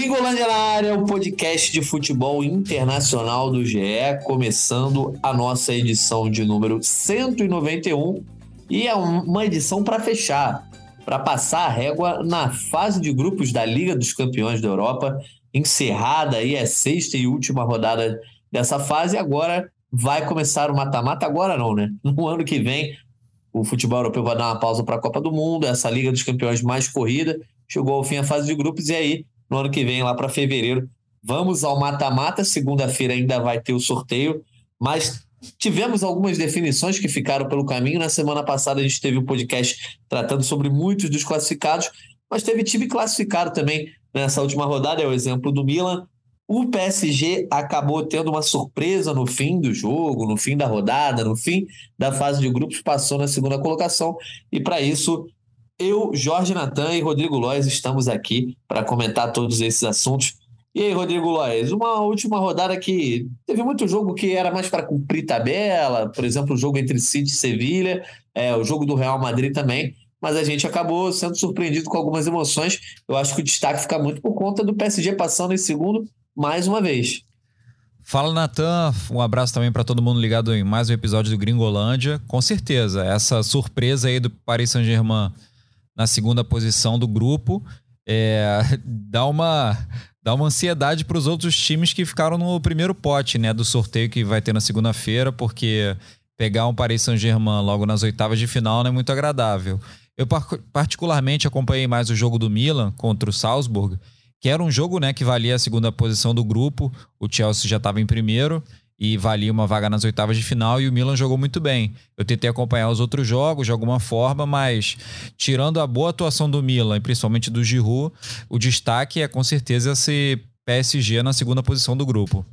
Gringolândia na área, o podcast de futebol internacional do GE, começando a nossa edição de número 191 e é uma edição para fechar, para passar a régua na fase de grupos da Liga dos Campeões da Europa, encerrada aí a sexta e última rodada dessa fase, agora vai começar o mata-mata, agora não, né? No ano que vem, o futebol europeu vai dar uma pausa para a Copa do Mundo, essa Liga dos Campeões mais corrida, chegou ao fim a fase de grupos e aí no ano que vem, lá para fevereiro. Vamos ao mata-mata. Segunda-feira ainda vai ter o sorteio, mas tivemos algumas definições que ficaram pelo caminho. Na semana passada, a gente teve um podcast tratando sobre muitos dos classificados, mas teve time classificado também nessa última rodada. É o exemplo do Milan. O PSG acabou tendo uma surpresa no fim do jogo, no fim da rodada, no fim da fase de grupos, passou na segunda colocação. E para isso, eu, Jorge Natan e Rodrigo Lois estamos aqui para comentar todos esses assuntos. E aí, Rodrigo Lois, uma última rodada que teve muito jogo que era mais para cumprir tabela, por exemplo, o jogo entre City e Sevilha, é, o jogo do Real Madrid também, mas a gente acabou sendo surpreendido com algumas emoções. Eu acho que o destaque fica muito por conta do PSG passando em segundo mais uma vez. Fala, Natan. Um abraço também para todo mundo ligado em mais um episódio do Gringolândia. Com certeza, essa surpresa aí do Paris Saint-Germain na segunda posição do grupo. É, dá uma dá uma ansiedade para os outros times que ficaram no primeiro pote, né, do sorteio que vai ter na segunda-feira, porque pegar um Paris Saint-Germain logo nas oitavas de final não é muito agradável. Eu particularmente acompanhei mais o jogo do Milan contra o Salzburg, que era um jogo, né, que valia a segunda posição do grupo. O Chelsea já estava em primeiro e valia uma vaga nas oitavas de final e o Milan jogou muito bem. Eu tentei acompanhar os outros jogos de alguma forma, mas tirando a boa atuação do Milan e principalmente do Giroud, o destaque é com certeza esse PSG na segunda posição do grupo.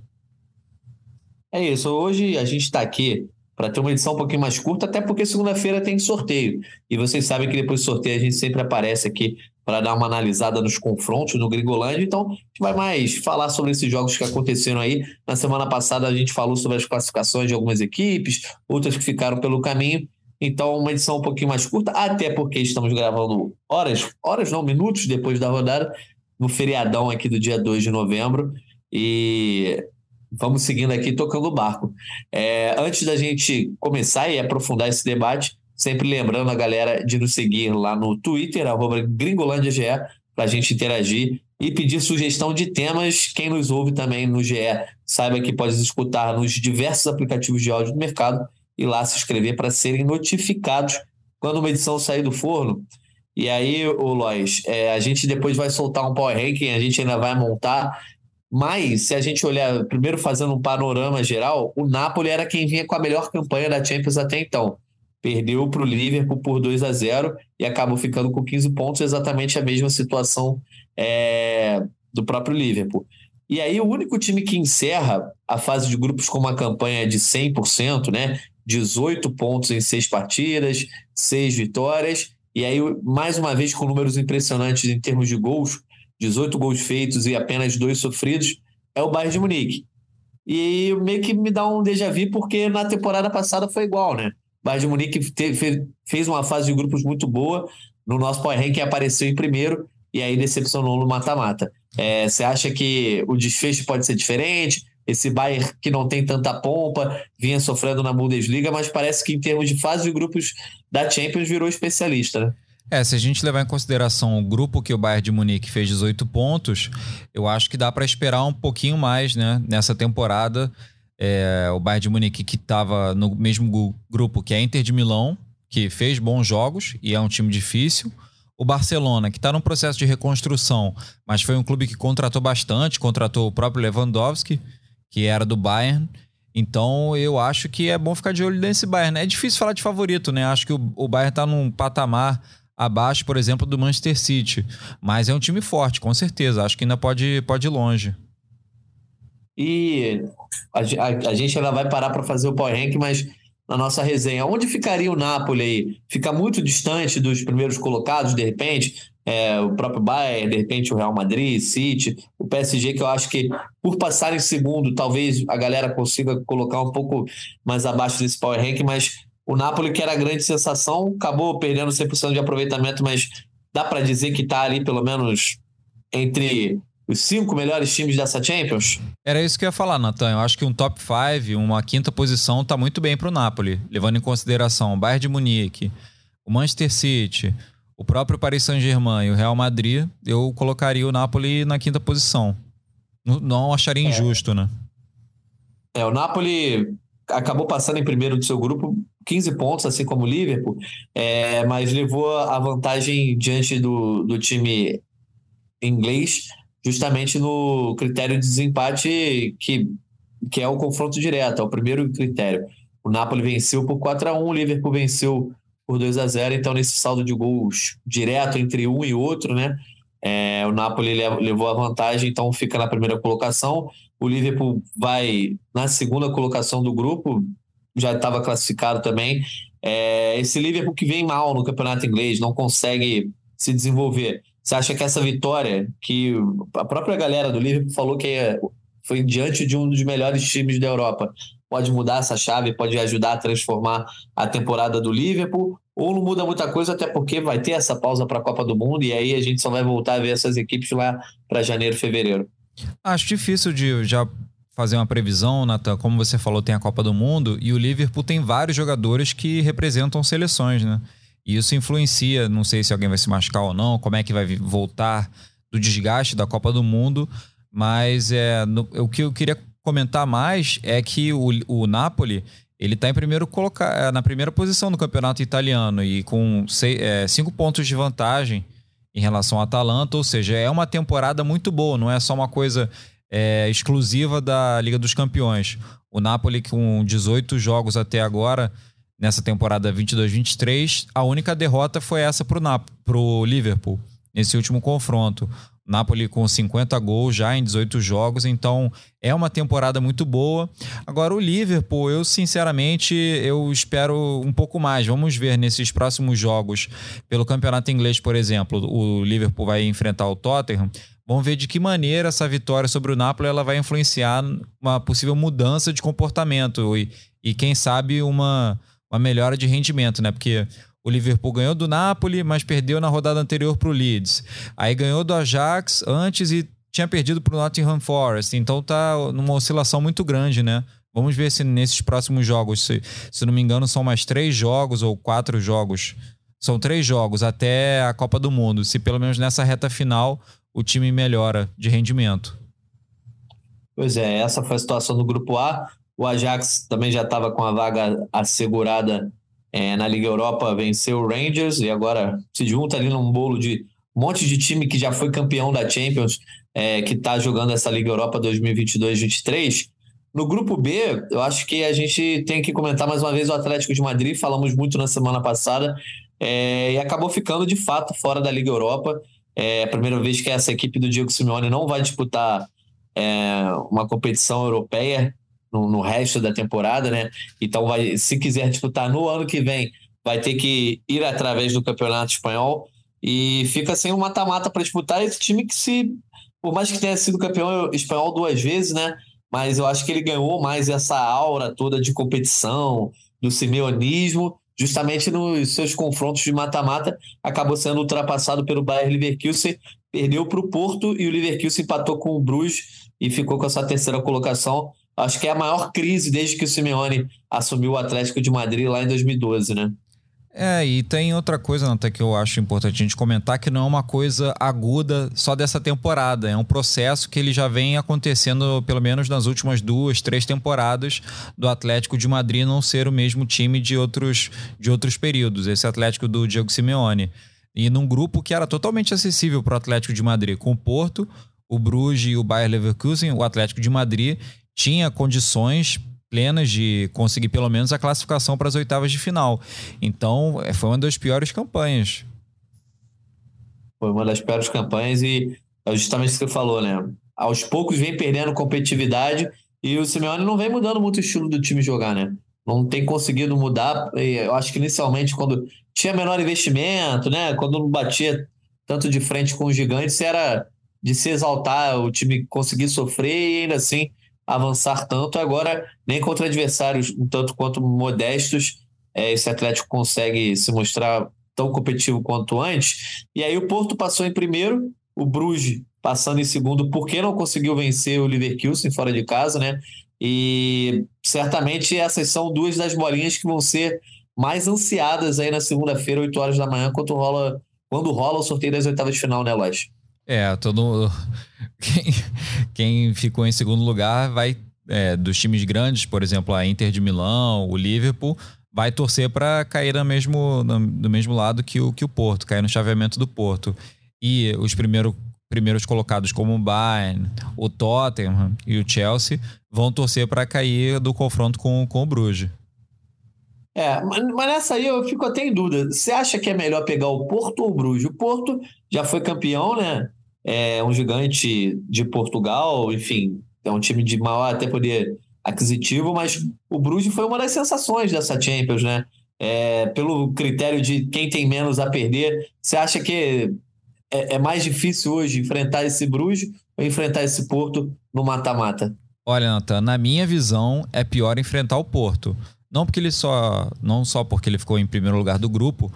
É isso. Hoje a gente está aqui para ter uma edição um pouquinho mais curta, até porque segunda-feira tem sorteio. E vocês sabem que depois do sorteio a gente sempre aparece aqui para dar uma analisada nos confrontos no Gringolândia. Então, a gente vai mais falar sobre esses jogos que aconteceram aí. Na semana passada, a gente falou sobre as classificações de algumas equipes, outras que ficaram pelo caminho. Então, uma edição um pouquinho mais curta, até porque estamos gravando horas, horas não, minutos depois da rodada, no feriadão aqui do dia 2 de novembro. E vamos seguindo aqui tocando o barco. É, antes da gente começar e aprofundar esse debate, Sempre lembrando a galera de nos seguir lá no Twitter, arroba GringolândiaGE, para a gente interagir e pedir sugestão de temas. Quem nos ouve também no GE, saiba que pode escutar nos diversos aplicativos de áudio do mercado e lá se inscrever para serem notificados quando uma edição sair do forno. E aí, o Lois, é, a gente depois vai soltar um Power Ranking, a gente ainda vai montar. Mas, se a gente olhar, primeiro fazendo um panorama geral, o Napoli era quem vinha com a melhor campanha da Champions até então perdeu para o Liverpool por 2 a 0 e acabou ficando com 15 pontos, exatamente a mesma situação é, do próprio Liverpool. E aí, o único time que encerra a fase de grupos com uma campanha de 100%, né? 18 pontos em seis partidas, seis vitórias, e aí, mais uma vez, com números impressionantes em termos de gols 18 gols feitos e apenas dois sofridos é o Bayern de Munique. E meio que me dá um déjà vu, porque na temporada passada foi igual, né? Bayern de Munique teve, fez uma fase de grupos muito boa. No nosso Power Ranking apareceu em primeiro e aí decepcionou no mata-mata. É, você acha que o desfecho pode ser diferente? Esse Bayern que não tem tanta pompa, vinha sofrendo na Bundesliga, mas parece que em termos de fase de grupos da Champions virou especialista, né? É, se a gente levar em consideração o grupo que o Bayern de Munique fez 18 pontos, eu acho que dá para esperar um pouquinho mais, né, nessa temporada é, o Bayern de Munique que estava no mesmo grupo que a Inter de Milão, que fez bons jogos e é um time difícil. O Barcelona, que está num processo de reconstrução, mas foi um clube que contratou bastante, contratou o próprio Lewandowski, que era do Bayern. Então eu acho que é bom ficar de olho nesse Bayern. É difícil falar de favorito, né? Acho que o, o Bayern está num patamar abaixo, por exemplo, do Manchester City. Mas é um time forte, com certeza. Acho que ainda pode, pode ir longe. E a, a, a gente ainda vai parar para fazer o Power Rank, mas na nossa resenha, onde ficaria o Napoli aí? Fica muito distante dos primeiros colocados, de repente? É, o próprio Bayern, de repente o Real Madrid, City, o PSG, que eu acho que por passar em segundo, talvez a galera consiga colocar um pouco mais abaixo desse Power Rank, mas o Napoli, que era a grande sensação, acabou perdendo 100% de aproveitamento, mas dá para dizer que está ali pelo menos entre os cinco melhores times dessa Champions? Era isso que eu ia falar, Natan. Eu acho que um top 5, uma quinta posição, tá muito bem para o Napoli, levando em consideração o Bayern de Munique, o Manchester City, o próprio Paris Saint-Germain e o Real Madrid. Eu colocaria o Napoli na quinta posição. Não acharia é. injusto, né? É, o Napoli acabou passando em primeiro do seu grupo, 15 pontos, assim como o Liverpool, é, mas levou a vantagem diante do, do time inglês, justamente no critério de desempate, que, que é o confronto direto, é o primeiro critério. O Napoli venceu por 4 a 1 o Liverpool venceu por 2 a 0 então nesse saldo de gols direto entre um e outro, né? É, o Napoli levou a vantagem, então fica na primeira colocação. O Liverpool vai na segunda colocação do grupo, já estava classificado também. É, esse Liverpool que vem mal no campeonato inglês, não consegue se desenvolver. Você acha que essa vitória, que a própria galera do Liverpool falou que é, foi diante de um dos melhores times da Europa, pode mudar essa chave, pode ajudar a transformar a temporada do Liverpool? Ou não muda muita coisa, até porque vai ter essa pausa para a Copa do Mundo e aí a gente só vai voltar a ver essas equipes lá para janeiro, fevereiro? Acho difícil de já fazer uma previsão, Natan. Como você falou, tem a Copa do Mundo e o Liverpool tem vários jogadores que representam seleções, né? E isso influencia, não sei se alguém vai se machucar ou não, como é que vai voltar do desgaste da Copa do Mundo. Mas é, no, o que eu queria comentar mais é que o, o Napoli ele está em primeiro colocar é, na primeira posição no campeonato italiano e com seis, é, cinco pontos de vantagem em relação ao Atalanta, ou seja, é uma temporada muito boa, não é só uma coisa é, exclusiva da Liga dos Campeões. O Napoli com 18 jogos até agora nessa temporada 22-23. A única derrota foi essa para o Liverpool, nesse último confronto. Napoli com 50 gols já em 18 jogos, então é uma temporada muito boa. Agora o Liverpool, eu sinceramente eu espero um pouco mais. Vamos ver nesses próximos jogos pelo Campeonato Inglês, por exemplo, o Liverpool vai enfrentar o Tottenham. Vamos ver de que maneira essa vitória sobre o Napoli ela vai influenciar uma possível mudança de comportamento e, e quem sabe uma uma melhora de rendimento, né? Porque o Liverpool ganhou do Napoli, mas perdeu na rodada anterior para o Leeds. Aí ganhou do Ajax antes e tinha perdido para o Nottingham Forest. Então tá numa oscilação muito grande, né? Vamos ver se nesses próximos jogos, se, se não me engano, são mais três jogos ou quatro jogos. São três jogos até a Copa do Mundo. Se pelo menos nessa reta final o time melhora de rendimento. Pois é, essa foi a situação do grupo A. O Ajax também já estava com a vaga assegurada é, na Liga Europa, venceu o Rangers e agora se junta ali num bolo de um monte de time que já foi campeão da Champions, é, que está jogando essa Liga Europa 2022-23. No grupo B, eu acho que a gente tem que comentar mais uma vez o Atlético de Madrid, falamos muito na semana passada, é, e acabou ficando de fato fora da Liga Europa. É a primeira vez que essa equipe do Diego Simeone não vai disputar é, uma competição europeia no, no, resto da temporada, né? Então, vai, se quiser disputar no ano que vem, vai ter que ir através do Campeonato Espanhol e fica sem um mata-mata para disputar esse time que se, por mais que tenha sido campeão espanhol duas vezes, né? Mas eu acho que ele ganhou mais essa aura toda de competição, do simeonismo, justamente nos seus confrontos de mata-mata, acabou sendo ultrapassado pelo Bayern Leverkusen, perdeu para o Porto e o Leverkusen empatou com o Bruges e ficou com essa terceira colocação. Acho que é a maior crise desde que o Simeone assumiu o Atlético de Madrid lá em 2012, né? É, e tem outra coisa, até que eu acho importante a gente comentar, que não é uma coisa aguda só dessa temporada. É um processo que ele já vem acontecendo, pelo menos nas últimas duas, três temporadas, do Atlético de Madrid não ser o mesmo time de outros, de outros períodos. Esse Atlético do Diego Simeone. E num grupo que era totalmente acessível para o Atlético de Madrid, com o Porto, o Bruges e o Bayer Leverkusen, o Atlético de Madrid tinha condições plenas de conseguir pelo menos a classificação para as oitavas de final. Então, é, foi uma das piores campanhas. Foi uma das piores campanhas e é justamente isso que você falou, né? Aos poucos vem perdendo competitividade e o Simeone não vem mudando muito o estilo do time jogar, né? Não tem conseguido mudar. Eu acho que inicialmente, quando tinha menor investimento, né? Quando não batia tanto de frente com os gigantes, era de se exaltar, o time conseguir sofrer e ainda assim avançar tanto. Agora, nem contra adversários um tanto quanto modestos, é, esse Atlético consegue se mostrar tão competitivo quanto antes. E aí o Porto passou em primeiro, o Bruges passando em segundo, porque não conseguiu vencer o Leverkusen fora de casa, né? E certamente essas são duas das bolinhas que vão ser mais ansiadas aí na segunda-feira, 8 horas da manhã, quando rola, quando rola o sorteio das oitavas de final, né, Lois? É, todo. Quem, quem ficou em segundo lugar vai. É, dos times grandes, por exemplo, a Inter de Milão, o Liverpool, vai torcer para cair no mesmo, no, do mesmo lado que o, que o Porto, cair no chaveamento do Porto. E os primeiro, primeiros colocados, como o Bayern, o Tottenham e o Chelsea, vão torcer para cair do confronto com, com o Bruges. É, mas nessa aí eu fico até em dúvida. Você acha que é melhor pegar o Porto ou o Bruges? O Porto já foi campeão, né? É um gigante de Portugal, enfim, é um time de maior até poder aquisitivo, mas o Bruges foi uma das sensações dessa Champions, né? É, pelo critério de quem tem menos a perder, você acha que é, é mais difícil hoje enfrentar esse Bruges ou enfrentar esse Porto no mata-mata? Olha, Nathan, na minha visão, é pior enfrentar o Porto. Não porque ele só, não só porque ele ficou em primeiro lugar do grupo,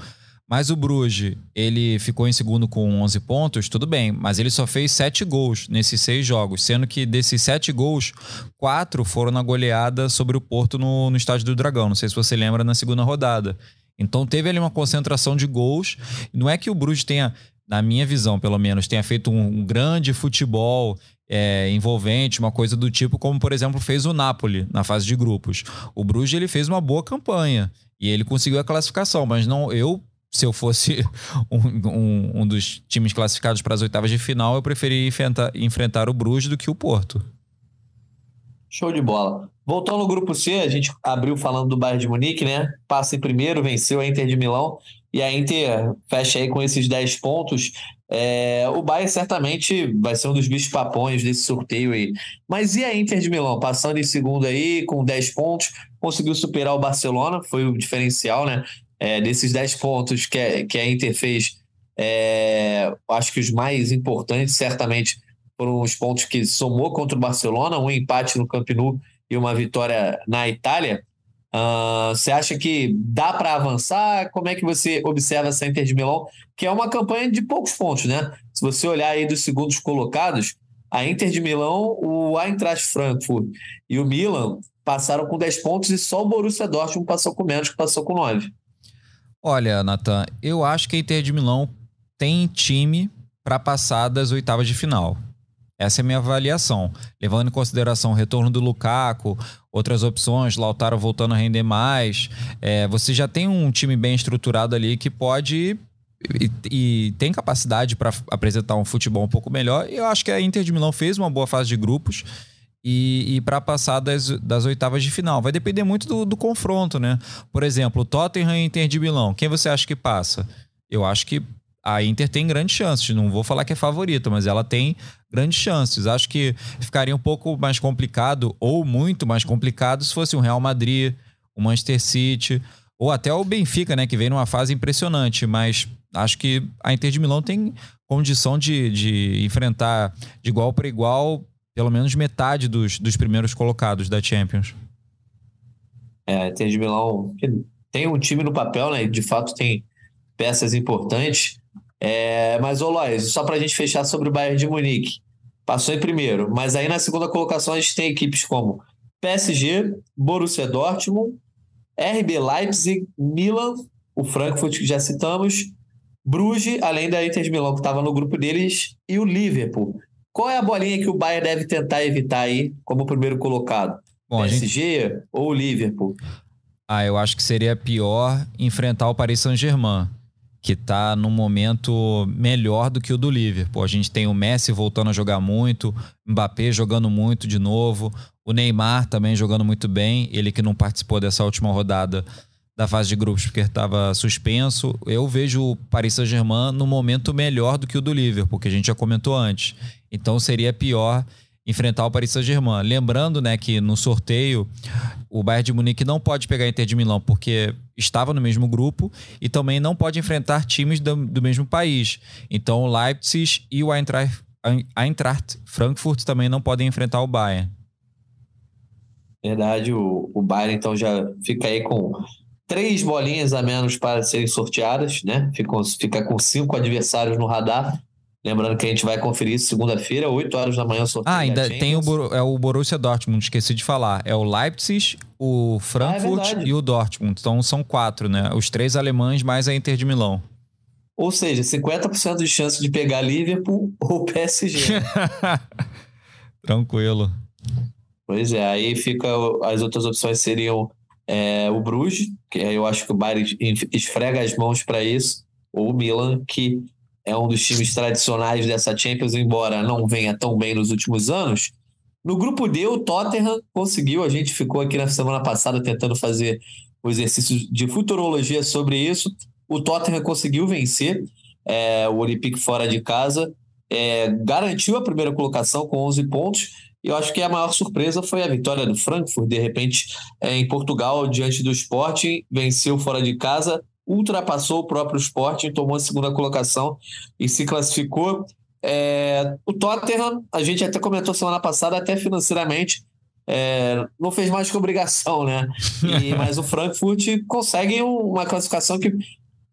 mas o Bruges, ele ficou em segundo com 11 pontos, tudo bem, mas ele só fez 7 gols nesses seis jogos, sendo que desses 7 gols, 4 foram na goleada sobre o Porto no, no Estádio do Dragão. Não sei se você lembra na segunda rodada. Então teve ali uma concentração de gols. Não é que o Bruges tenha, na minha visão pelo menos, tenha feito um, um grande futebol é, envolvente, uma coisa do tipo, como por exemplo fez o Napoli na fase de grupos. O Bruges ele fez uma boa campanha e ele conseguiu a classificação, mas não eu se eu fosse um, um, um dos times classificados para as oitavas de final, eu preferia enfrentar, enfrentar o Bruges do que o Porto. Show de bola. Voltando no grupo C, a gente abriu falando do Bayern de Munique, né? Passa em primeiro, venceu a Inter de Milão e a Inter fecha aí com esses 10 pontos. É, o Bayern certamente vai ser um dos bichos papões desse sorteio aí. Mas e a Inter de Milão? Passando em segundo aí, com 10 pontos, conseguiu superar o Barcelona, foi o diferencial, né? É, desses 10 pontos que que a Inter fez, é, acho que os mais importantes, certamente, foram os pontos que somou contra o Barcelona, um empate no Camp Nou e uma vitória na Itália. Uh, você acha que dá para avançar? Como é que você observa essa Inter de Milão, que é uma campanha de poucos pontos, né? Se você olhar aí dos segundos colocados, a Inter de Milão, o Eintracht Frankfurt e o Milan passaram com 10 pontos e só o Borussia Dortmund passou com menos, que passou com 9. Olha, Nathan, eu acho que a Inter de Milão tem time para passar das oitavas de final. Essa é a minha avaliação. Levando em consideração o retorno do Lukaku, outras opções, Lautaro voltando a render mais. É, você já tem um time bem estruturado ali que pode e, e, tem capacidade para apresentar um futebol um pouco melhor. Eu acho que a Inter de Milão fez uma boa fase de grupos e, e para passar das, das oitavas de final. Vai depender muito do, do confronto, né? Por exemplo, Tottenham e Inter de Milão. Quem você acha que passa? Eu acho que a Inter tem grandes chances. Não vou falar que é favorita, mas ela tem grandes chances. Acho que ficaria um pouco mais complicado, ou muito mais complicado, se fosse o Real Madrid, o Manchester City, ou até o Benfica, né? Que vem numa fase impressionante. Mas acho que a Inter de Milão tem condição de, de enfrentar de igual para igual pelo menos metade dos, dos primeiros colocados da Champions. É, Inter de Milão tem um time no papel, né? De fato tem peças importantes. É, mas, ô Lois, só para a gente fechar sobre o Bayern de Munique. Passou em primeiro, mas aí na segunda colocação a gente tem equipes como PSG, Borussia Dortmund, RB Leipzig, Milan, o Frankfurt que já citamos, Bruges, além da Inter de Milão que estava no grupo deles, e o Liverpool. Qual é a bolinha que o Bayern deve tentar evitar aí como primeiro colocado? Bom, PSG gente... ou o Liverpool? Ah, eu acho que seria pior enfrentar o Paris Saint-Germain que está num momento melhor do que o do Liverpool. A gente tem o Messi voltando a jogar muito, Mbappé jogando muito de novo, o Neymar também jogando muito bem, ele que não participou dessa última rodada da fase de grupos porque estava suspenso. Eu vejo o Paris Saint-Germain no momento melhor do que o do Liverpool, que a gente já comentou antes. Então seria pior enfrentar o Paris Saint-Germain. Lembrando, né, que no sorteio o Bayern de Munique não pode pegar a Inter de Milão porque estava no mesmo grupo e também não pode enfrentar times do, do mesmo país. Então o Leipzig e o Eintracht, Eintracht Frankfurt também não podem enfrentar o Bayern. Verdade, o, o Bayern então já fica aí com três bolinhas a menos para serem sorteadas, né? Fica, fica com cinco adversários no radar Lembrando que a gente vai conferir segunda-feira, 8 horas da manhã. Ah, ainda tem o, é o Borussia Dortmund, esqueci de falar. É o Leipzig, o Frankfurt ah, é e o Dortmund. Então são quatro, né? Os três alemães mais a Inter de Milão. Ou seja, 50% de chance de pegar Liverpool ou PSG. Tranquilo. Pois é, aí fica. As outras opções seriam é, o Bruges, que eu acho que o Bayern esfrega as mãos para isso, ou o Milan, que é um dos times tradicionais dessa Champions, embora não venha tão bem nos últimos anos. No grupo D, o Tottenham conseguiu. A gente ficou aqui na semana passada tentando fazer o exercício de futurologia sobre isso. O Tottenham conseguiu vencer é, o Olympique fora de casa, é, garantiu a primeira colocação com 11 pontos. E eu acho que a maior surpresa foi a vitória do Frankfurt, de repente, é, em Portugal, diante do Sporting, venceu fora de casa ultrapassou o próprio Sporting, tomou a segunda colocação e se classificou. É, o Tottenham, a gente até comentou semana passada, até financeiramente, é, não fez mais que obrigação, né? E, mas o Frankfurt consegue uma classificação que,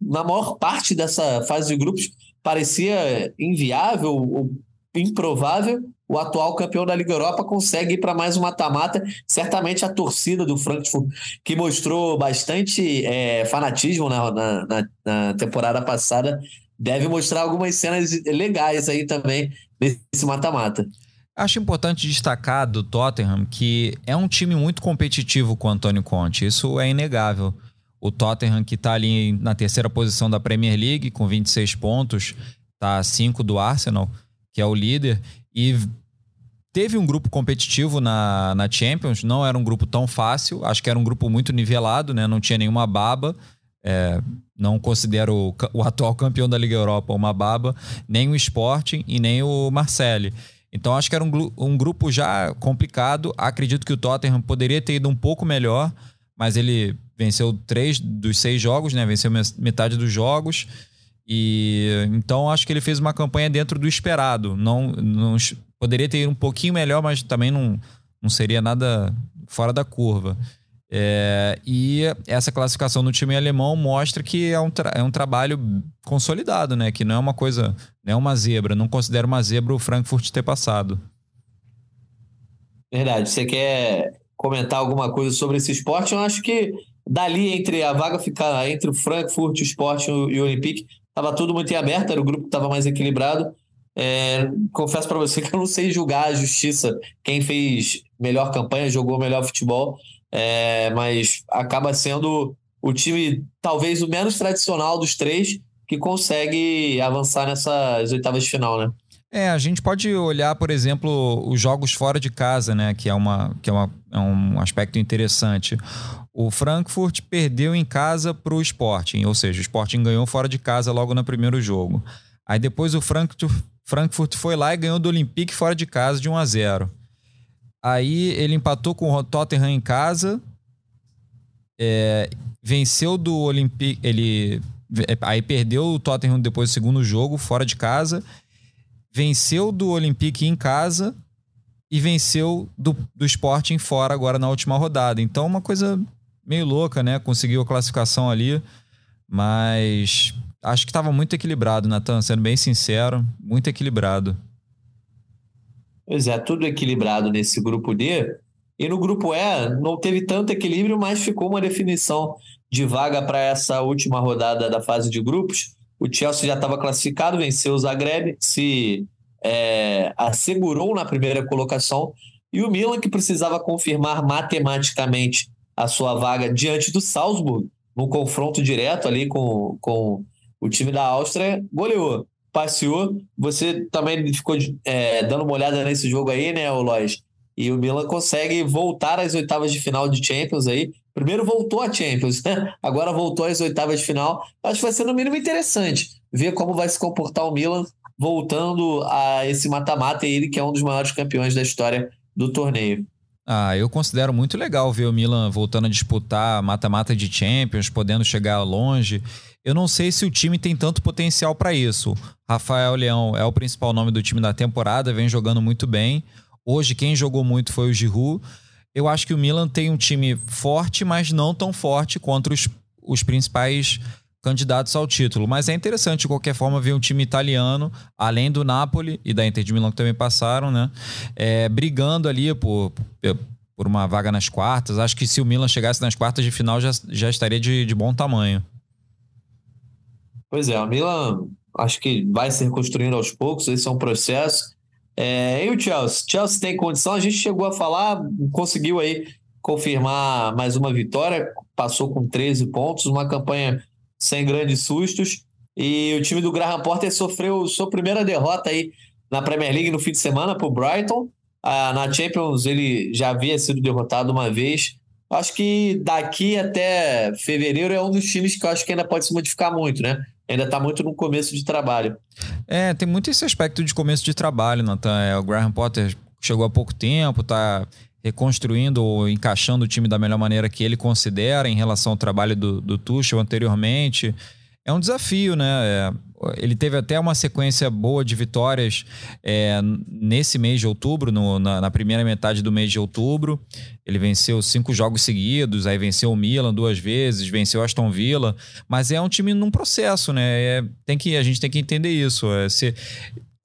na maior parte dessa fase de grupos, parecia inviável ou improvável, o atual campeão da Liga Europa consegue ir para mais um mata-mata. Certamente a torcida do Frankfurt, que mostrou bastante é, fanatismo na, na, na, temporada passada, deve mostrar algumas cenas legais aí também nesse mata-mata. Acho importante destacar do Tottenham que é um time muito competitivo com o Antônio Conte, isso é inegável. O Tottenham, que está ali na terceira posição da Premier League, com 26 pontos, está a 5 do Arsenal que é o líder, e teve um grupo competitivo na, na Champions, não era um grupo tão fácil, acho que era um grupo muito nivelado, né? não tinha nenhuma baba. É, não considero o, o, atual campeão da Liga Europa uma baba, nem o Sporting e nem o Marseille. Então acho que era um, um grupo já complicado. Acredito que o Tottenham poderia ter ido um pouco melhor, mas ele venceu três dos seis jogos, né? Venceu metade dos jogos. E então acho que ele fez uma campanha dentro do esperado. Não, não poderia ter ido um pouquinho melhor, mas também não, não seria nada fora da curva. É, e essa classificação no time alemão mostra que é um, é um trabalho consolidado, né? Que não é uma coisa, não é uma zebra. Não considero uma zebra o Frankfurt ter passado. Verdade. Você quer comentar alguma coisa sobre esse esporte? Eu acho que dali entre a vaga ficar entre o Frankfurt, o Sport e o Olympique, Tava tudo muito em aberto, era o grupo que estava mais equilibrado. É, confesso para você que eu não sei julgar a justiça, quem fez melhor campanha, jogou melhor futebol, é, mas acaba sendo o time talvez o menos tradicional dos três que consegue avançar nessas oitavas de final, né? É, a gente pode olhar, por exemplo, os jogos fora de casa, né? Que é, uma, que é, uma, é um aspecto interessante. O Frankfurt perdeu em casa para o Sporting, ou seja, o Sporting ganhou fora de casa logo no primeiro jogo. Aí depois o Frankfurt, Frankfurt foi lá e ganhou do Olympique fora de casa de 1 a 0. Aí ele empatou com o Tottenham em casa, é, venceu do Olympique, ele aí perdeu o Tottenham depois do segundo jogo fora de casa venceu do Olympique em casa e venceu do, do Sporting fora agora na última rodada. Então, uma coisa meio louca, né? Conseguiu a classificação ali, mas acho que estava muito equilibrado, Natan, sendo bem sincero, muito equilibrado. Pois é, tudo equilibrado nesse grupo D. E no grupo E não teve tanto equilíbrio, mas ficou uma definição de vaga para essa última rodada da fase de grupos. O Chelsea já estava classificado, venceu o Zagreb, se é, assegurou na primeira colocação. E o Milan, que precisava confirmar matematicamente a sua vaga diante do Salzburg, no confronto direto ali com, com o time da Áustria, goleou, passeou. Você também ficou é, dando uma olhada nesse jogo aí, né, Lois? E o Milan consegue voltar às oitavas de final de Champions aí. Primeiro voltou a Champions, né? Agora voltou às oitavas de final. Acho que vai ser no mínimo interessante ver como vai se comportar o Milan voltando a esse mata-mata ele que é um dos maiores campeões da história do torneio. Ah, eu considero muito legal ver o Milan voltando a disputar mata-mata de Champions, podendo chegar longe. Eu não sei se o time tem tanto potencial para isso. Rafael Leão é o principal nome do time da temporada, vem jogando muito bem. Hoje, quem jogou muito foi o Giroud. Eu acho que o Milan tem um time forte, mas não tão forte contra os, os principais candidatos ao título. Mas é interessante, de qualquer forma, ver um time italiano, além do Napoli e da Inter de Milão, que também passaram, né? É, brigando ali por, por uma vaga nas quartas. Acho que se o Milan chegasse nas quartas de final, já, já estaria de, de bom tamanho. Pois é, o Milan acho que vai se reconstruindo aos poucos, esse é um processo. É, e o Chelsea? Chelsea tem condição, a gente chegou a falar, conseguiu aí confirmar mais uma vitória, passou com 13 pontos, uma campanha sem grandes sustos. E o time do Graham Potter sofreu sua primeira derrota aí na Premier League no fim de semana para o Brighton. Ah, na Champions ele já havia sido derrotado uma vez. Acho que daqui até fevereiro é um dos times que eu acho que ainda pode se modificar muito, né? Ainda está muito no começo de trabalho. É, tem muito esse aspecto de começo de trabalho, Nathan. É, o Graham Potter chegou há pouco tempo, está reconstruindo ou encaixando o time da melhor maneira que ele considera em relação ao trabalho do, do Tuchel anteriormente. É um desafio, né? É, ele teve até uma sequência boa de vitórias é, nesse mês de outubro, no, na, na, primeira metade do mês de outubro. Ele venceu cinco jogos seguidos, aí venceu o Milan duas vezes, venceu o Aston Villa, mas é um time num processo, né? É, tem que, a gente tem que entender isso. É, se,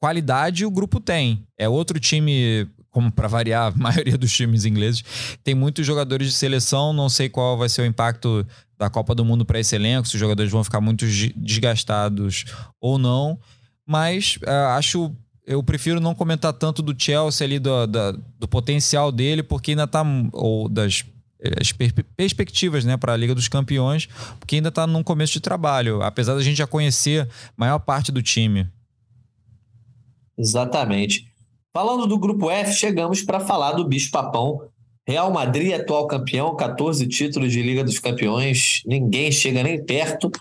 qualidade o grupo tem. É outro time como para variar, a maioria dos times ingleses tem muitos jogadores de seleção. Não sei qual vai ser o impacto da Copa do Mundo para esse elenco, se os jogadores vão ficar muito desgastados ou não. Mas uh, acho. Eu prefiro não comentar tanto do Chelsea ali, do, do potencial dele, porque ainda está Ou das as perspectivas né, para a Liga dos Campeões, porque ainda está num começo de trabalho, apesar da gente já conhecer a maior parte do time. Exatamente. Falando do grupo F, chegamos para falar do bicho papão. Real Madrid, atual campeão, 14 títulos de Liga dos Campeões, ninguém chega nem perto.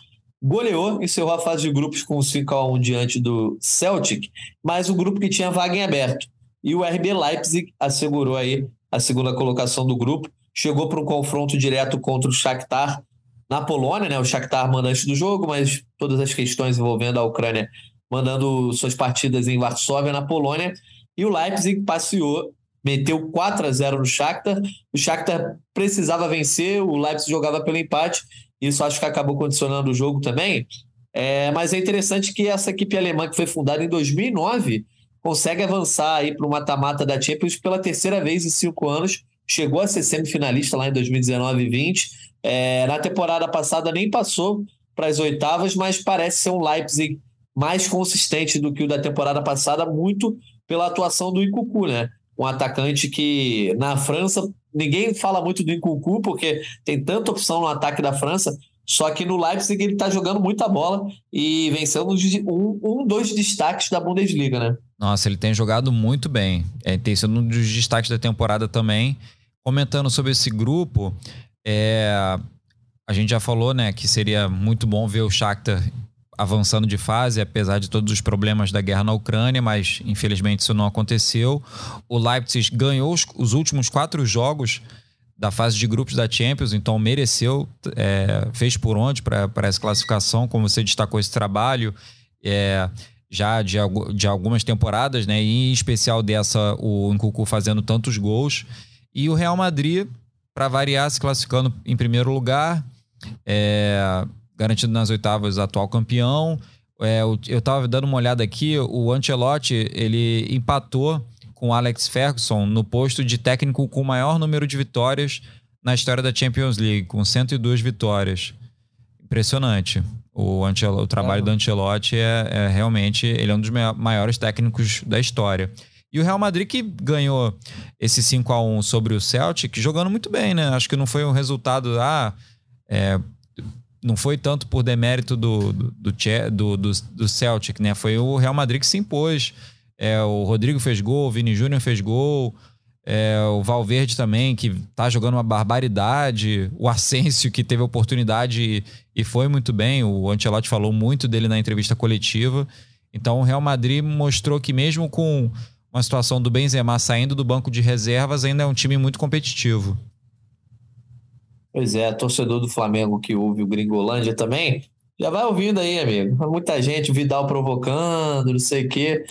Goleou, encerrou a fase de grupos com 5 a 1 diante do Celtic, mas o grupo que tinha vaga em aberto. E o RB Leipzig assegurou aí a segunda colocação do grupo, chegou para um confronto direto contra o Shakhtar na Polônia, né? O Shakhtar mandante do jogo, mas todas as questões envolvendo a Ucrânia mandando suas partidas em Varsóvia, na Polônia. E o Leipzig passeou, meteu 4 a 0 no Shakhtar. O Shakhtar precisava vencer, o Leipzig jogava pelo empate. Isso acho que acabou condicionando o jogo também. É, mas é interessante que essa equipe alemã que foi fundada em 2009 consegue avançar aí para o mata-mata da Champions pela terceira vez em cinco anos. Chegou a ser semifinalista lá em 2019 e 20. É, na temporada passada nem passou para as oitavas, mas parece ser um Leipzig mais consistente do que o da temporada passada, muito pela atuação do Incucu, né? Um atacante que na França ninguém fala muito do Incucu porque tem tanta opção no ataque da França, só que no Leipzig ele está jogando muita bola e vencendo um, um dos destaques da Bundesliga, né? Nossa, ele tem jogado muito bem. É, tem sido um dos destaques da temporada também. Comentando sobre esse grupo, é, a gente já falou, né, que seria muito bom ver o Shakhtar avançando de fase, apesar de todos os problemas da guerra na Ucrânia, mas infelizmente isso não aconteceu. O Leipzig ganhou os, os últimos quatro jogos da fase de grupos da Champions, então mereceu, é, fez por onde para essa classificação, como você destacou esse trabalho, é, já de, de algumas temporadas, né, e em especial dessa, o Nkunku fazendo tantos gols. E o Real Madrid, para variar, se classificando em primeiro lugar, é, garantido nas oitavas atual campeão. É, eu estava dando uma olhada aqui, o Ancelotti ele empatou com o Alex Ferguson no posto de técnico com o maior número de vitórias na história da Champions League, com 102 vitórias. Impressionante. O, Ancel o trabalho é. do Ancelotti é, é, realmente ele é um dos maiores técnicos da história. E o Real Madrid que ganhou esse 5 a 1 sobre o Celtic, jogando muito bem, né? Acho que não foi um resultado ah, é, não foi tanto por demérito do, do, do, do, do Celtic, né? Foi o Real Madrid que se impôs. É, o Rodrigo fez gol, o Vini Júnior fez gol, é, o Valverde também, que tá jogando uma barbaridade. O Asensio, que teve oportunidade e, e foi muito bem. O Ancelotti falou muito dele na entrevista coletiva. Então o Real Madrid mostrou que mesmo com uma situação do Benzema saindo do banco de reservas, ainda é um time muito competitivo. Pois é, torcedor do Flamengo que ouve o Gringolândia também, já vai ouvindo aí, amigo. Muita gente, Vidal provocando, não sei o quê.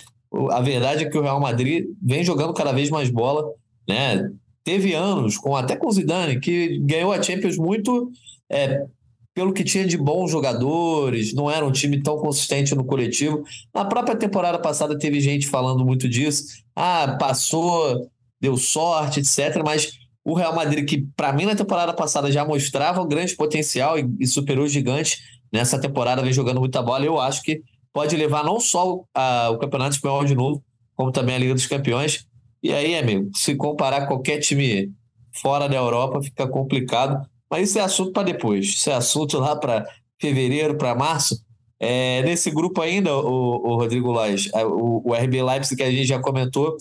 A verdade é que o Real Madrid vem jogando cada vez mais bola, né? Teve anos, com até com o Zidane, que ganhou a Champions muito é, pelo que tinha de bons jogadores, não era um time tão consistente no coletivo. Na própria temporada passada teve gente falando muito disso. Ah, passou, deu sorte, etc. Mas o Real Madrid, que para mim na temporada passada já mostrava um grande potencial e, e superou gigante, nessa temporada vem jogando muita bola. Eu acho que pode levar não só a, o Campeonato Espanhol de novo, como também a Liga dos Campeões. E aí, amigo, se comparar qualquer time fora da Europa, fica complicado. Mas isso é assunto para depois. Isso é assunto lá para fevereiro, para março. É, nesse grupo ainda, o, o Rodrigo Lage, o, o, RB Leipzig que a gente já comentou,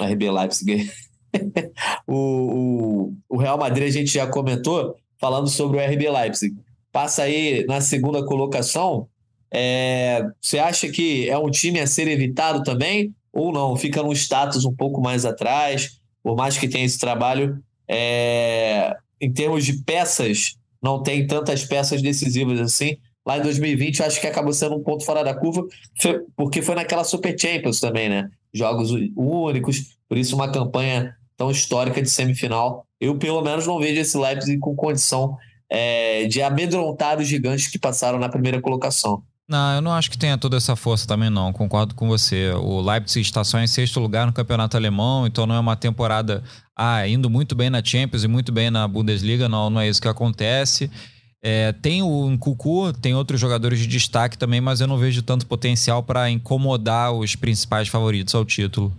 RB Leipzig, o, o, o, Real Madrid a gente já comentou, falando sobre o RB Leipzig. Passa aí na segunda colocação. É, você acha que é um time a ser evitado também? Ou não? Fica num status um pouco mais atrás, por mais que tenha esse trabalho. É, em termos de peças, não tem tantas peças decisivas assim. Lá em 2020, eu acho que acabou sendo um ponto fora da curva, porque foi naquela Super Champions também, né? Jogos únicos, por isso uma campanha tão histórica de semifinal. Eu, pelo menos, não vejo esse Leipzig com condição é, de amedrontar os gigantes que passaram na primeira colocação. Não, eu não acho que tenha toda essa força também, não. Concordo com você. O Leipzig está só em sexto lugar no campeonato alemão, então não é uma temporada ah, indo muito bem na Champions e muito bem na Bundesliga. Não, não é isso que acontece. É, tem o Nkuku, tem outros jogadores de destaque também, mas eu não vejo tanto potencial para incomodar os principais favoritos ao título.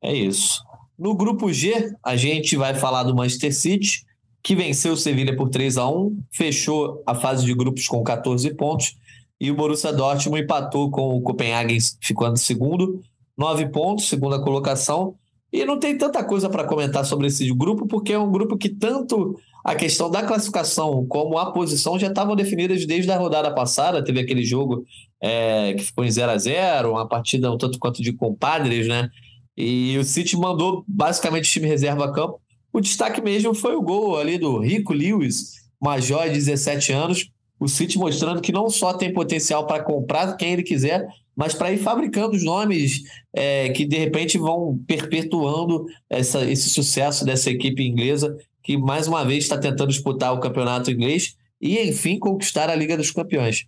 É isso. No grupo G, a gente vai falar do Manchester City que venceu o Sevilha por 3 a 1 fechou a fase de grupos com 14 pontos, e o Borussia Dortmund empatou com o Copenhagen, ficando segundo, 9 pontos, segunda colocação. E não tem tanta coisa para comentar sobre esse grupo, porque é um grupo que tanto a questão da classificação como a posição já estavam definidas desde a rodada passada. Teve aquele jogo é, que ficou em 0 a 0 uma partida um tanto quanto de compadres, né? E o City mandou basicamente o time reserva a campo o destaque mesmo foi o gol ali do Rico Lewis, major de 17 anos. O City mostrando que não só tem potencial para comprar quem ele quiser, mas para ir fabricando os nomes é, que de repente vão perpetuando essa, esse sucesso dessa equipe inglesa, que mais uma vez está tentando disputar o campeonato inglês e, enfim, conquistar a Liga dos Campeões.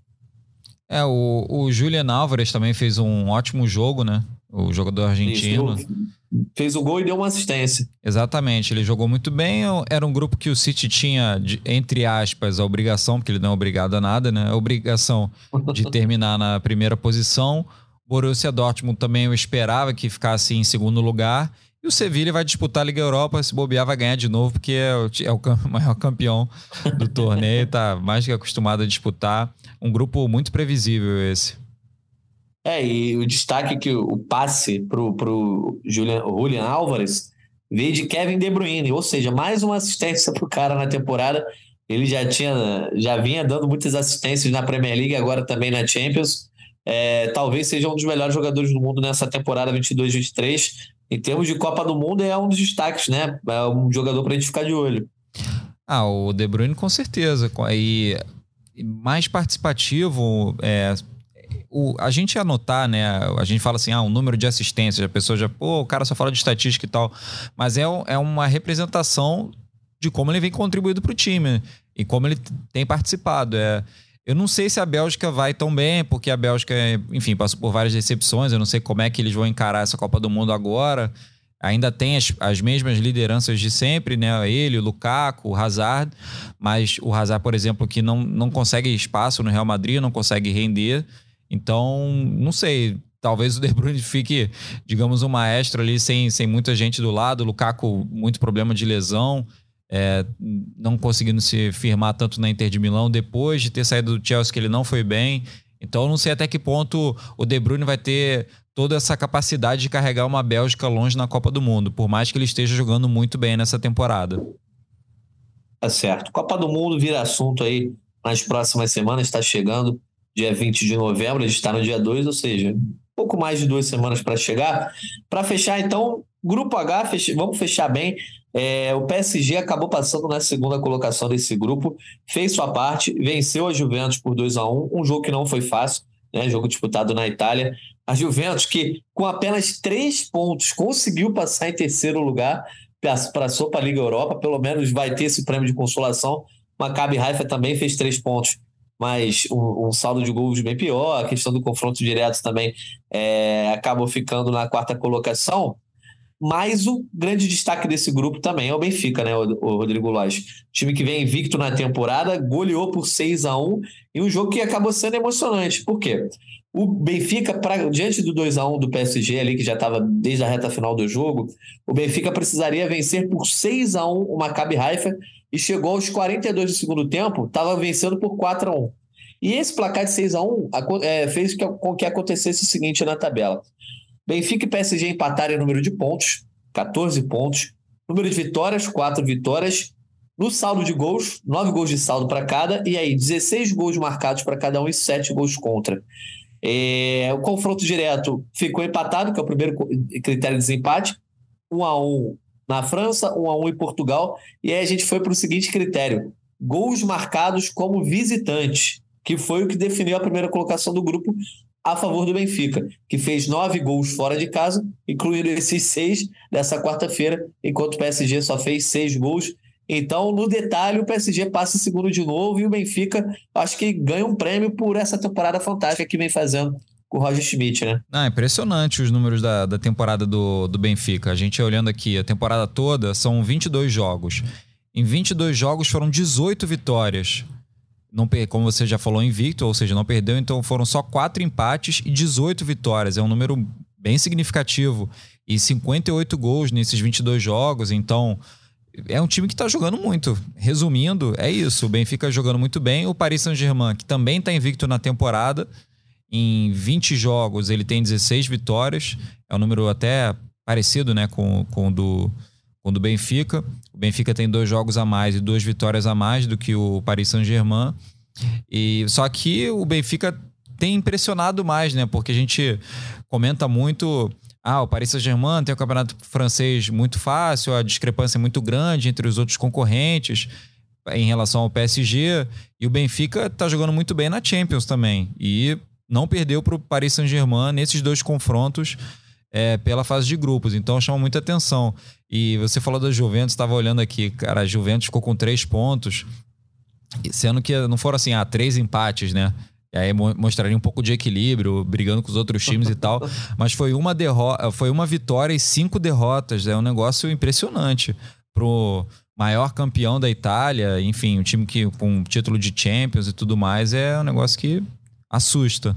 É, o, o Julian Álvares também fez um ótimo jogo, né? O jogador argentino. Isso, fez o gol e deu uma assistência. Exatamente, ele jogou muito bem. Era um grupo que o City tinha, entre aspas, a obrigação, porque ele não é obrigado a nada, né? A obrigação de terminar na primeira posição. Borussia Dortmund também eu esperava que ficasse em segundo lugar. E o Sevilla vai disputar a Liga Europa, se bobear vai ganhar de novo, porque é o, é o maior campeão do torneio, tá mais que acostumado a disputar. Um grupo muito previsível esse. É, e o destaque que o passe pro, pro Julian, Julian Álvares veio de Kevin De Bruyne, ou seja, mais uma assistência pro cara na temporada. Ele já tinha, já vinha dando muitas assistências na Premier League, agora também na Champions. É, talvez seja um dos melhores jogadores do mundo nessa temporada 22-23. Em termos de Copa do Mundo, é um dos destaques, né? É um jogador para a gente ficar de olho. Ah, o De Bruyne com certeza. E mais participativo, é, o, a gente anotar, né? A gente fala assim, ah, o um número de assistências, a pessoa já, pô, o cara só fala de estatística e tal. Mas é, é uma representação de como ele vem contribuindo para o time e como ele tem participado. É, eu não sei se a Bélgica vai tão bem, porque a Bélgica, enfim, passou por várias decepções. Eu não sei como é que eles vão encarar essa Copa do Mundo agora. Ainda tem as, as mesmas lideranças de sempre, né? Ele, o Lukaku, o Hazard. Mas o Hazard, por exemplo, que não, não consegue espaço no Real Madrid, não consegue render. Então, não sei. Talvez o De Bruyne fique, digamos, um maestro ali sem, sem muita gente do lado. O Lukaku, muito problema de lesão. É, não conseguindo se firmar tanto na Inter de Milão depois de ter saído do Chelsea que ele não foi bem. Então não sei até que ponto o De Bruyne vai ter toda essa capacidade de carregar uma Bélgica longe na Copa do Mundo, por mais que ele esteja jogando muito bem nessa temporada. Tá certo. Copa do Mundo vira assunto aí nas próximas semanas, está chegando dia 20 de novembro, a gente está no dia 2, ou seja, pouco mais de duas semanas para chegar. Para fechar, então, Grupo H, vamos fechar bem. É, o PSG acabou passando na segunda colocação desse grupo, fez sua parte, venceu a Juventus por 2 a 1 um jogo que não foi fácil, né, jogo disputado na Itália. A Juventus, que com apenas três pontos conseguiu passar em terceiro lugar, passou para a Liga Europa, pelo menos vai ter esse prêmio de consolação Maccabi Haifa também fez três pontos, mas um, um, saldo de gols bem pior. A questão do confronto direto também é, acabou ficando na quarta colocação. Mas o grande destaque desse grupo também é o Benfica, né, o, Rodrigo Lage. Time que vem invicto na temporada, goleou por 6 a 1 em um jogo que acabou sendo emocionante. Por quê? O Benfica, pra, diante do 2 a 1 do PSG ali, que já estava desde a reta final do jogo, o Benfica precisaria vencer por 6 a 1 o Maccabi Haifa e chegou aos 42 do segundo tempo, estava vencendo por 4 a 1 E esse placar de 6 a 1 é, fez com que acontecesse o seguinte na tabela. Benfica e PSG empataram em número de pontos, 14 pontos. Número de vitórias, 4 vitórias. No saldo de gols, 9 gols de saldo para cada. E aí, 16 gols marcados para cada um e 7 gols contra. É, o confronto direto ficou empatado, que é o primeiro critério de desempate, 1 a 1 na França, 1 a 1 em Portugal, e aí a gente foi para o seguinte critério: gols marcados como visitante, que foi o que definiu a primeira colocação do grupo a favor do Benfica, que fez nove gols fora de casa, incluindo esses seis dessa quarta-feira, enquanto o PSG só fez seis gols. Então, no detalhe, o PSG passa segundo de novo e o Benfica acho que ganha um prêmio por essa temporada fantástica que vem fazendo o Roger Schmidt, né? Ah, impressionante os números da, da temporada do, do Benfica. A gente olhando aqui, a temporada toda são 22 jogos. Em 22 jogos foram 18 vitórias. Não, como você já falou, invicto, ou seja, não perdeu, então foram só 4 empates e 18 vitórias. É um número bem significativo. E 58 gols nesses 22 jogos, então é um time que está jogando muito. Resumindo, é isso. O Benfica jogando muito bem. O Paris Saint-Germain, que também está invicto na temporada. Em 20 jogos, ele tem 16 vitórias. É um número até parecido né, com, com, do, com o do Benfica. O Benfica tem dois jogos a mais e duas vitórias a mais do que o Paris Saint-Germain. E Só que o Benfica tem impressionado mais, né? Porque a gente comenta muito ah, o Paris Saint-Germain tem o campeonato francês muito fácil, a discrepância é muito grande entre os outros concorrentes em relação ao PSG. E o Benfica está jogando muito bem na Champions também. E não perdeu para o Paris Saint-Germain nesses dois confrontos é, pela fase de grupos. Então chama muita atenção. E você falou da Juventus, estava olhando aqui, cara, a Juventus ficou com três pontos, sendo que não foram assim, ah, três empates, né? E aí mostraria um pouco de equilíbrio, brigando com os outros times e tal. Mas foi uma derrota, foi uma vitória e cinco derrotas. É um negócio impressionante pro maior campeão da Itália, enfim, um time que com título de Champions e tudo mais, é um negócio que assusta.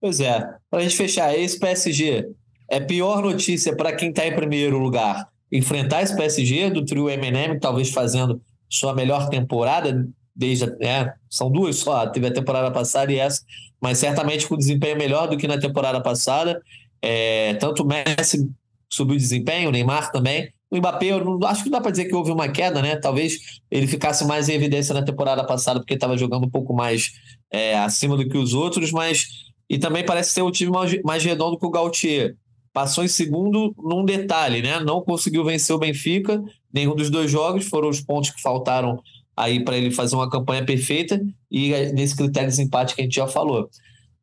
Pois é. Para a gente fechar, esse PSG é pior notícia para quem está em primeiro lugar enfrentar esse PSG do trio M&M, talvez fazendo sua melhor temporada desde é, são duas só, teve a temporada passada e essa, mas certamente com desempenho melhor do que na temporada passada. É, tanto o Messi subiu desempenho, o Neymar também. O Mbappé, eu acho que não dá para dizer que houve uma queda, né? Talvez ele ficasse mais em evidência na temporada passada, porque estava jogando um pouco mais é, acima do que os outros, mas. E também parece ser o time mais, mais redondo que o Gautier. Passou em segundo num detalhe, né? Não conseguiu vencer o Benfica, nenhum dos dois jogos, foram os pontos que faltaram aí para ele fazer uma campanha perfeita e nesse critério de empate que a gente já falou.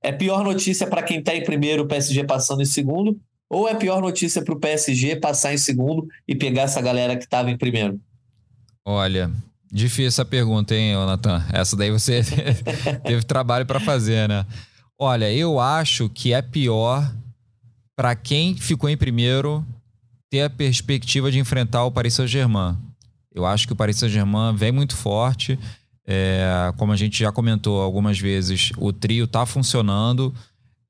É pior notícia para quem está em primeiro, o PSG passando em segundo, ou é pior notícia para o PSG passar em segundo e pegar essa galera que estava em primeiro? Olha, difícil essa pergunta, hein, Natan? Essa daí você teve trabalho para fazer, né? Olha, eu acho que é pior para quem ficou em primeiro ter a perspectiva de enfrentar o Paris Saint-Germain. Eu acho que o Paris Saint-Germain vem muito forte. É, como a gente já comentou algumas vezes, o trio está funcionando.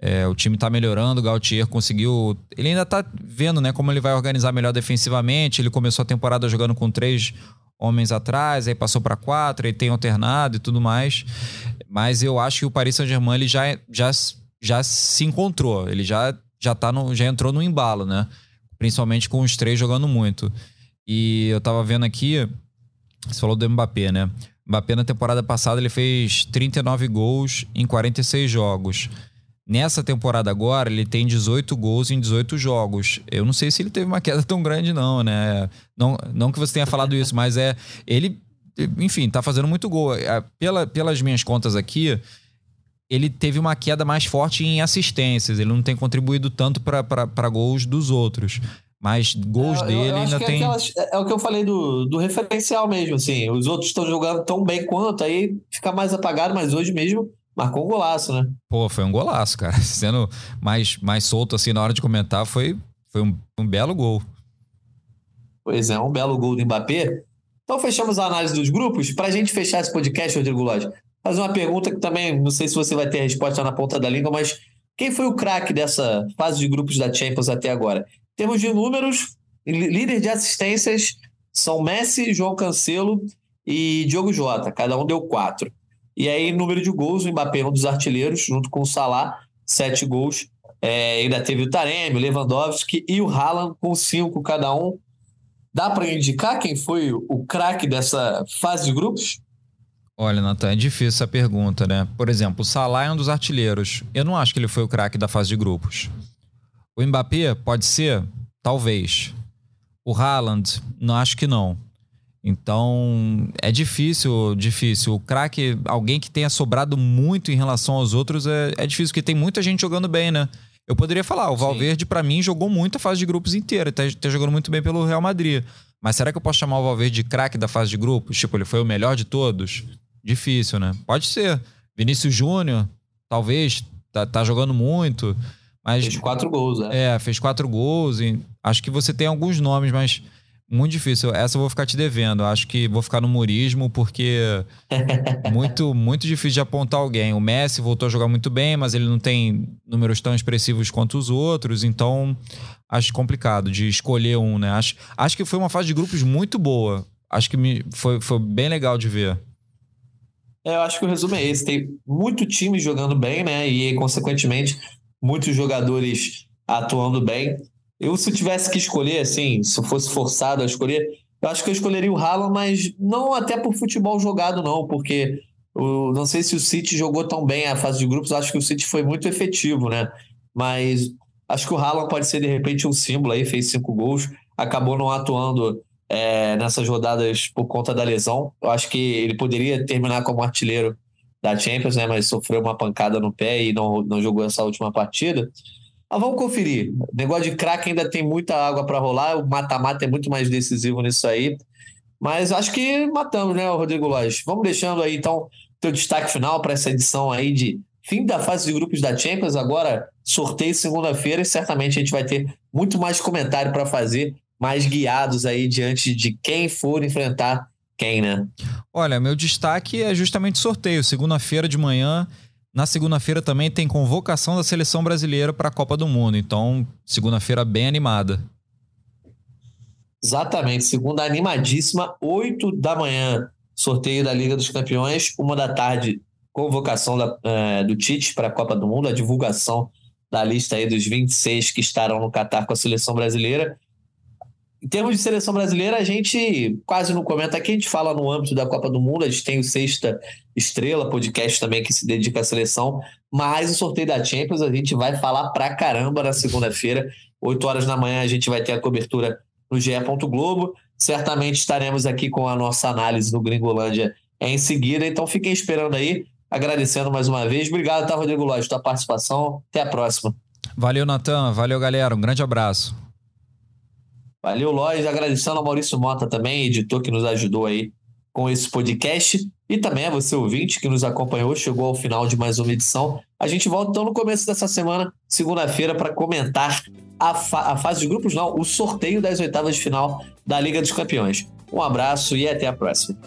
É, o time está melhorando, o Gautier conseguiu. Ele ainda está vendo né, como ele vai organizar melhor defensivamente. Ele começou a temporada jogando com três homens atrás, aí passou para quatro, aí tem alternado e tudo mais. Mas eu acho que o Paris Saint-Germain ele já, já, já se encontrou, ele já, já, tá no, já entrou no embalo, né? Principalmente com os três jogando muito. E eu tava vendo aqui, você falou do Mbappé, né? Mbappé na temporada passada ele fez 39 gols em 46 jogos. Nessa temporada agora, ele tem 18 gols em 18 jogos. Eu não sei se ele teve uma queda tão grande, não, né? Não, não que você tenha falado isso, mas é. Ele, enfim, tá fazendo muito gol. É, pela, pelas minhas contas aqui, ele teve uma queda mais forte em assistências. Ele não tem contribuído tanto para gols dos outros. Mas gols é, dele eu, eu ainda é tem. Aquelas, é, é, o que eu falei do, do referencial mesmo, assim. Os outros estão jogando tão bem quanto, aí fica mais apagado, mas hoje mesmo marcou um golaço, né? Pô, foi um golaço, cara. Sendo mais, mais solto assim na hora de comentar, foi, foi um, um belo gol. Pois é, um belo gol do Mbappé. Então fechamos a análise dos grupos. Para a gente fechar esse podcast, Rodrigo Lodge, fazer uma pergunta que também não sei se você vai ter a resposta na ponta da língua, mas quem foi o craque dessa fase de grupos da Champions até agora? Em termos de números, líder de assistências são Messi, João Cancelo e Diogo Jota, cada um deu quatro. E aí, número de gols, o Mbappé é um dos artilheiros, junto com o Salah, sete gols. É, ainda teve o Taremi, o Lewandowski e o Haaland com cinco cada um. Dá para indicar quem foi o craque dessa fase de grupos? Olha, Natan, é difícil essa pergunta, né? Por exemplo, o Salah é um dos artilheiros. Eu não acho que ele foi o craque da fase de grupos. O Mbappé pode ser? Talvez. O Haaland, não acho que não. Então, é difícil, difícil. O craque, alguém que tenha sobrado muito em relação aos outros, é, é difícil, porque tem muita gente jogando bem, né? Eu poderia falar, o Valverde, para mim, jogou muito a fase de grupos inteira, tá, tá jogando muito bem pelo Real Madrid. Mas será que eu posso chamar o Valverde de craque da fase de grupos? Tipo, ele foi o melhor de todos? Difícil, né? Pode ser. Vinícius Júnior, talvez, tá, tá jogando muito. Mas, fez quatro gols, né? É, fez quatro gols. Acho que você tem alguns nomes, mas muito difícil. Essa eu vou ficar te devendo. Acho que vou ficar no murismo, porque muito, muito difícil de apontar alguém. O Messi voltou a jogar muito bem, mas ele não tem números tão expressivos quanto os outros, então acho complicado de escolher um, né? Acho, acho que foi uma fase de grupos muito boa. Acho que me, foi, foi bem legal de ver. É, eu acho que o resumo é esse. Tem muito time jogando bem, né? E, consequentemente, muitos jogadores atuando bem. Eu, se eu tivesse que escolher, assim, se eu fosse forçado a escolher, eu acho que eu escolheria o Haaland, mas não até por futebol jogado, não, porque eu não sei se o City jogou tão bem a fase de grupos, acho que o City foi muito efetivo, né? Mas acho que o Haaland pode ser, de repente, um símbolo aí, fez cinco gols, acabou não atuando é, nessas rodadas por conta da lesão. Eu acho que ele poderia terminar como artilheiro da Champions, né? Mas sofreu uma pancada no pé e não, não jogou essa última partida. Mas vamos conferir. O negócio de craque ainda tem muita água para rolar. O mata-mata é muito mais decisivo nisso aí. Mas acho que matamos, né, Rodrigo Lóis? Vamos deixando aí, então, teu destaque final para essa edição aí de fim da fase de grupos da Champions. Agora, sorteio segunda-feira e certamente a gente vai ter muito mais comentário para fazer, mais guiados aí diante de quem for enfrentar quem, né? Olha, meu destaque é justamente sorteio. Segunda-feira de manhã na segunda-feira também tem convocação da seleção brasileira para a Copa do Mundo. Então, segunda-feira bem animada. Exatamente, segunda animadíssima, 8 da manhã, sorteio da Liga dos Campeões, uma da tarde, convocação da, é, do Tite para a Copa do Mundo, a divulgação da lista aí dos 26 que estarão no Catar com a seleção brasileira. Em termos de seleção brasileira, a gente quase não comenta aqui, a gente fala no âmbito da Copa do Mundo, a gente tem o Sexta Estrela, podcast também que se dedica à seleção, mas o sorteio da Champions a gente vai falar pra caramba na segunda-feira, 8 horas da manhã a gente vai ter a cobertura no GE. Globo. Certamente estaremos aqui com a nossa análise do Gringolândia em seguida, então fiquem esperando aí, agradecendo mais uma vez. Obrigado, tá, Rodrigo Lóis, pela participação. Até a próxima. Valeu, Natan. Valeu, galera. Um grande abraço. Valeu, Lois. Agradecendo ao Maurício Mota também, editor que nos ajudou aí com esse podcast. E também a você, ouvinte, que nos acompanhou, chegou ao final de mais uma edição. A gente volta então no começo dessa semana, segunda-feira, para comentar a, fa a fase de grupos, não, o sorteio das oitavas de final da Liga dos Campeões. Um abraço e até a próxima.